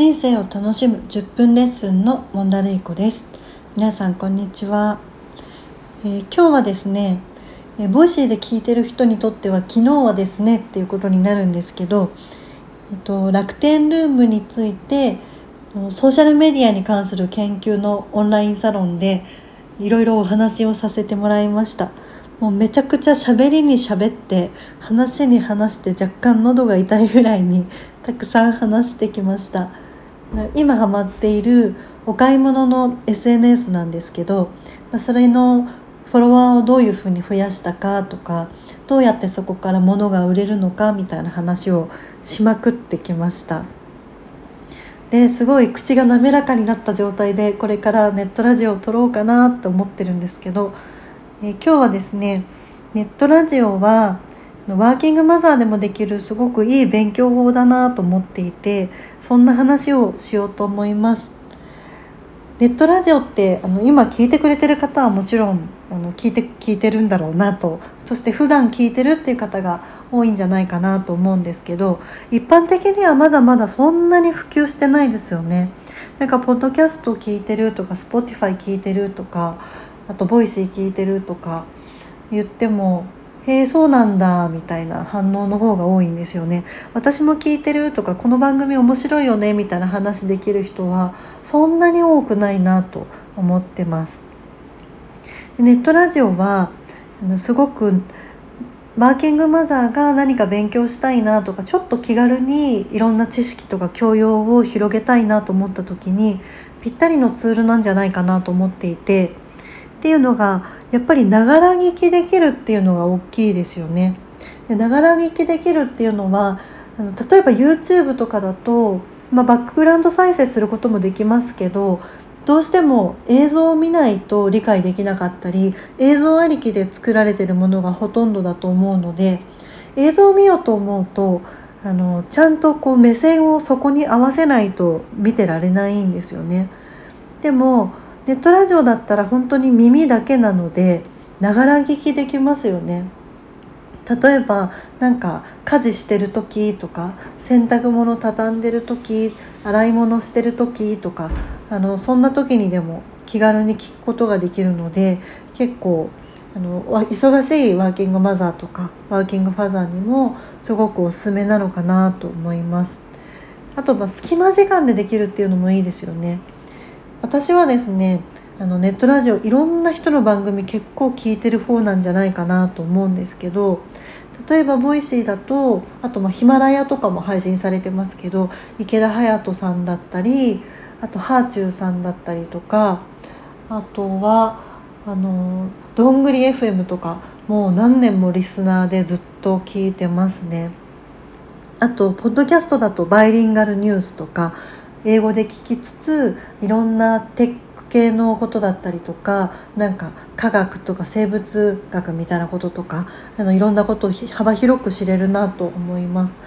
人生を楽しむ10分レッスンのモンダレイコです。皆さんこんにちは、えー、今日はですね、えー、 Voicy で聞いてる人にとっては昨日はですねっていうことになるんですけど、えっと、楽天 ROOM についてソーシャルメディアに関する研究のオンラインサロンでいろいろお話をさせてもらいました。もうめちゃくちゃ喋りに喋って話に話して若干喉が痛いぐらいにたくさん話してきました。今ハマっているお買い物の SNS なんですけどそれのフォロワーをどういうふうに増やしたかとかどうやってそこから物が売れるのかみたいな話をしまくってきました。ですごい口が滑らかになった状態でこれからネットラジオを撮ろうかなと思ってるんですけど、え今日はですねネットラジオはワーキングマザーでもできるすごくいい勉強法だなと思っていてそんな話をしようと思います。ネットラジオってあの今聞いてくれてる方はもちろんあの聞いて聞いてるんだろうなとそして普段聞いてるっていう方が多いんじゃないかなと思うんですけど一般的にはまだまだそんなに普及してないですよね。なんかポッドキャスト聞いてるとか Spotify 聞いてるとかあと Voicy 聞いてるとか言ってもへえそうなんだみたいな反応の方が多いんですよね。私も聞いてるとかこの番組面白いよねみたいな話できる人はそんなに多くないなと思ってます。ネットラジオはあのすごくワーキングマザーが何か勉強したいなとかちょっと気軽にいろんな知識とか教養を広げたいなと思った時にぴったりのツールなんじゃないかなと思っていてっていうのがやっぱりながら聞きできるっていうのが大きいですよね。ながら聞きできるっていうのはあの例えば YouTube とかだと、まあ、バックグラウンド再生することもできますけどどうしても映像を見ないと理解できなかったり映像ありきで作られてるものがほとんどだと思うので映像を見ようと思うとあのちゃんとこう目線をそこに合わせないと見てられないんですよね。でもネットラジオだったら本当に耳だけなのでながら聞きできますよね。例えばなんか家事してる時とか洗濯物畳んでる時洗い物してる時とかあのそんな時にでも気軽に聞くことができるので結構あの忙しいワーキングマザーとかワーキングファザーにもすごくおすすめなのかなと思います。あとまあ隙間時間でできるっていうのもいいですよね。私はですねあのネットラジオいろんな人の番組結構聞いてる方なんじゃないかなと思うんですけど例えば Voicy だとあとまあヒマラヤとかも配信されてますけどイケダハヤトさんだったりあとはあちゅうさんだったりとかあとはあのどんぐり FM とかもう何年もリスナーでずっと聞いてますね。あとポッドキャストだとバイリンガルニュースとか英語で聞きつついろんなテック系のことだったりとかなんか科学とか生物学みたいなこととかあのいろんなことを幅広く知れるなと思います。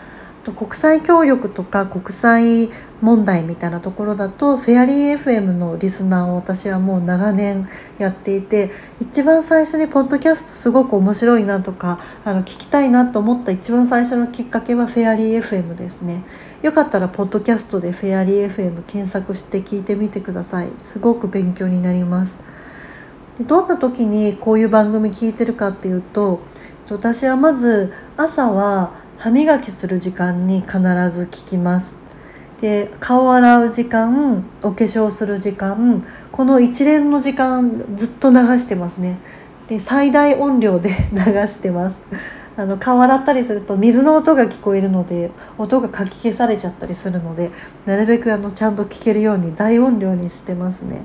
と国際協力とか国際問題みたいなところだとフェアリー FM のリスナーを私はもう長年やっていて一番最初にポッドキャストすごく面白いなとかあの聞きたいなと思った一番最初のきっかけはフェアリー FM ですねよかったらポッドキャストでフェアリー FM 検索して聞いてみてください。すごく勉強になります。でどんな時にこういう番組聞いてるかっていうと私はまず朝は歯磨きする時間に必ず聞きます。で顔を洗う時間お化粧する時間この一連の時間ずっと流してますね。で最大音量で 流してます。あの顔洗ったりすると水の音が聞こえるので音がかき消されちゃったりするのでなるべくあのちゃんと聞けるように大音量にしてますね。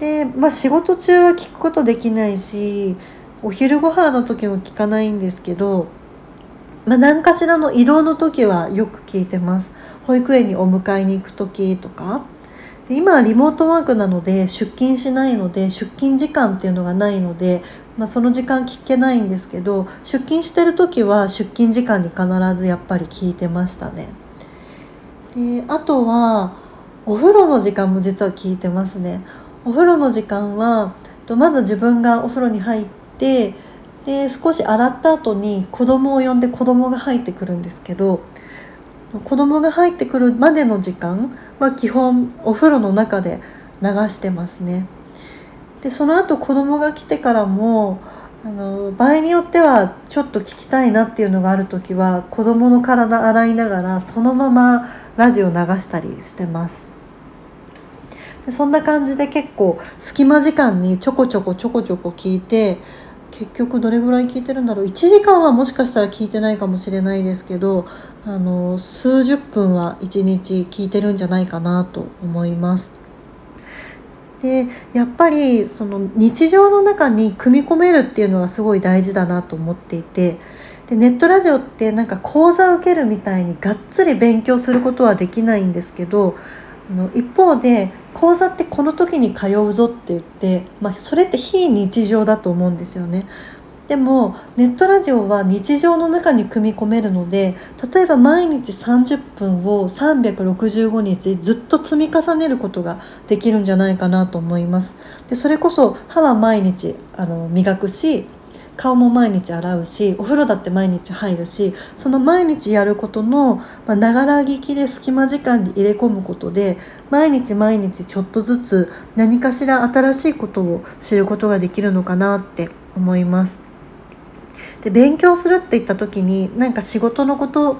でまあ仕事中は聞くことできないしお昼ご飯の時も聞かないんですけどまあ、何かしらの移動の時はよく聞いてます。保育園にお迎えに行く時とか。で今はリモートワークなので出勤しないので出勤時間っていうのがないので、まあ、その時間聞けないんですけど出勤してる時は出勤時間に必ずやっぱり聞いてましたね。であとはお風呂の時間も実は聞いてますね。お風呂の時間はまず自分がお風呂に入ってで少し洗った後に子供を呼んで子供が入ってくるんですけど子供が入ってくるまでの時間は基本お風呂の中で流してますね。でその後子供が来てからもあの場合によってはちょっと聞きたいなっていうのがある時は子供の体洗いながらそのままラジオ流したりしてます。でそんな感じで結構隙間時間にちょこちょこちょこちょこ聞いて結局どれぐらい聞いてるんだろう1時間はもしかしたら聞いてないかもしれないですけどあの数十分は1日聞いてるんじゃないかなと思います。でやっぱりその日常の中に組み込めるっていうのはすごい大事だなと思っていてでネットラジオってなんか講座受けるみたいにがっつり勉強することはできないんですけどあの一方で講座ってこの時に通うぞって言って、まあ、それって非日常だと思うんですよね。でもネットラジオは日常の中に組み込めるので例えば毎日30分を365日ずっと積み重ねることができるんじゃないかなと思います。でそれこそ歯は毎日あの磨くし顔も毎日洗うしお風呂だって毎日入るしその毎日やることのながら聞きで隙間時間に入れ込むことで毎日毎日ちょっとずつ何かしら新しいことを知ることができるのかなって思います。で勉強するって言った時になんか仕事のこと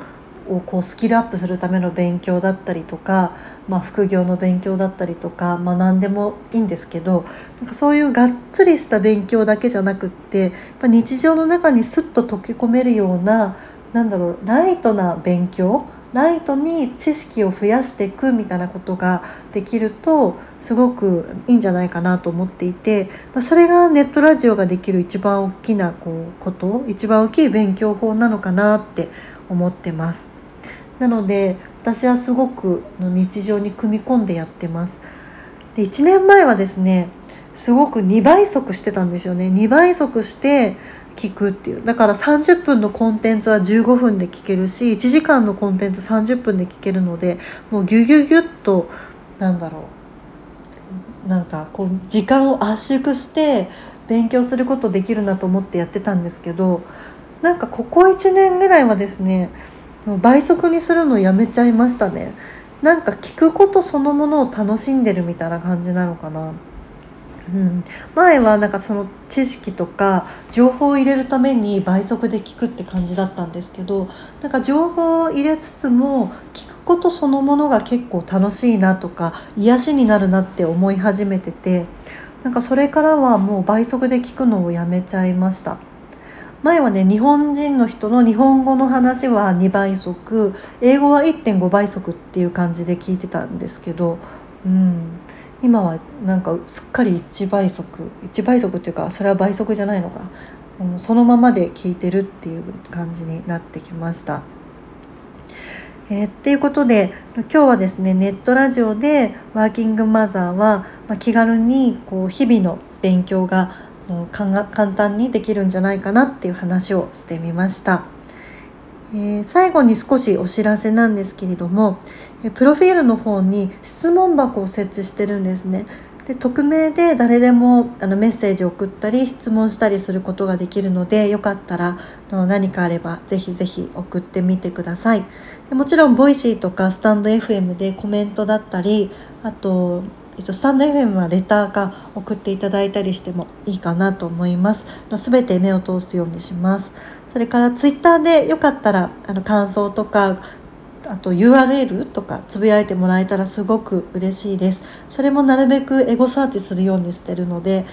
をこうスキルアップするための勉強だったりとか、まあ、副業の勉強だったりとか、まあ、何でもいいんですけどなんかそういうがっつりした勉強だけじゃなくってやっぱ日常の中にスッと溶け込めるようななんだろうライトな勉強ライトに知識を増やしていくみたいなことができるとすごくいいんじゃないかなと思っていてそれがネットラジオができる一番大きなこうこと一番大きい勉強法なのかなって思ってます。なので私はすごく日常に組み込んでやってます。で1年前はですねすごく2倍速してたんですよね。2倍速して聞くっていう。だから30分のコンテンツは15分で聞けるし1時間のコンテンツ30分で聞けるのでもうギュギュギュッとなんだろう。なんかこう時間を圧縮して勉強することできるなと思ってやってたんですけどなんかここ1年ぐらいはですね倍速にするのやめちゃいましたね。なんか聞くことそのものを楽しんでるみたいな感じなのかな。うん、前はなんかその知識とか情報を入れるために倍速で聞くって感じだったんですけどなんか情報を入れつつも聞くことそのものが結構楽しいなとか癒しになるなって思い始めててなんかそれからはもう倍速で聞くのをやめちゃいました。前はね日本人の人の日本語の話は2倍速英語は1.5倍速っていう感じで聞いてたんですけど、うん、今はなんかすっかり1倍速1倍速っていうかそれは倍速じゃないのかそのままで聞いてるっていう感じになってきました。えー、っていうことで今日はですねネットラジオでワーキングマザーは、まあ、気軽にこう日々の勉強が簡単にできるんじゃないかなっていう話をしてみました。えー、最後に少しお知らせなんですけれどもプロフィールの方に質問箱を設置してるんですね。で匿名で誰でもあのメッセージを送ったり質問したりすることができるのでよかったらの何かあればぜひぜひ送ってみてくださいでもちろん Voicy とかスタンド FM でコメントだったりあとえっと、スタンド FM はレターか送っていただいたりしてもいいかなと思います。すべて目を通すようにします。それからツイッターでよかったらあの感想とかあと URL とかつぶやいてもらえたらすごく嬉しいです。それもなるべくエゴサーチするようにしてるので、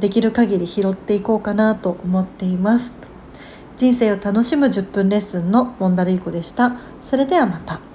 できる限り拾っていこうかなと思っています。人生を楽しむ10分レッスンのモンダルイコでした。それではまた。